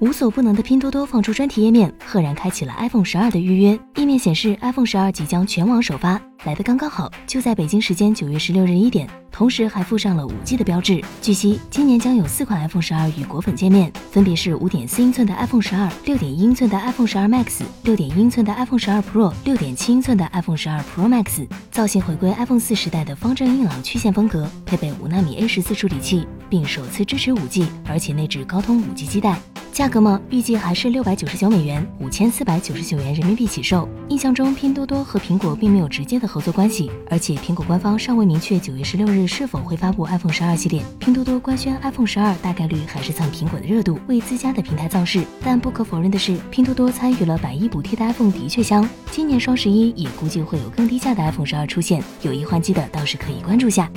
无所不能的拼多多放出专题页面，赫然开启了 iPhone 十二的预约。页面显示，iPhone 十二即将全网首发，来的刚刚好，就在北京时间九月十六日一点，同时还附上了五 G 的标志。据悉，今年将有四款 iPhone 十二与果粉见面，分别是五点四英寸的 iPhone 十二、六点一英寸的 iPhone 十二 Max、六点一英寸的 iPhone 十二 Pro、六点七英寸的 iPhone 十二 Pro Max。造型回归 iPhone 四时代的方正硬朗曲线风格，配备五纳米 A 十四处理器，并首次支持五 G，而且内置高通五 G 基带。价格嘛，预计还是六百九十九美元，五千四百九十九元人民币起售。印象中，拼多多和苹果并没有直接的合作关系，而且苹果官方尚未明确九月十六日是否会发布 iPhone 十二系列。拼多多官宣 iPhone 十二大概率还是蹭苹果的热度，为自家的平台造势。但不可否认的是，拼多多参与了百亿补贴的 iPhone 的确香。今年双十一也估计会有更低价的 iPhone 十二出现，有意换机的倒是可以关注下。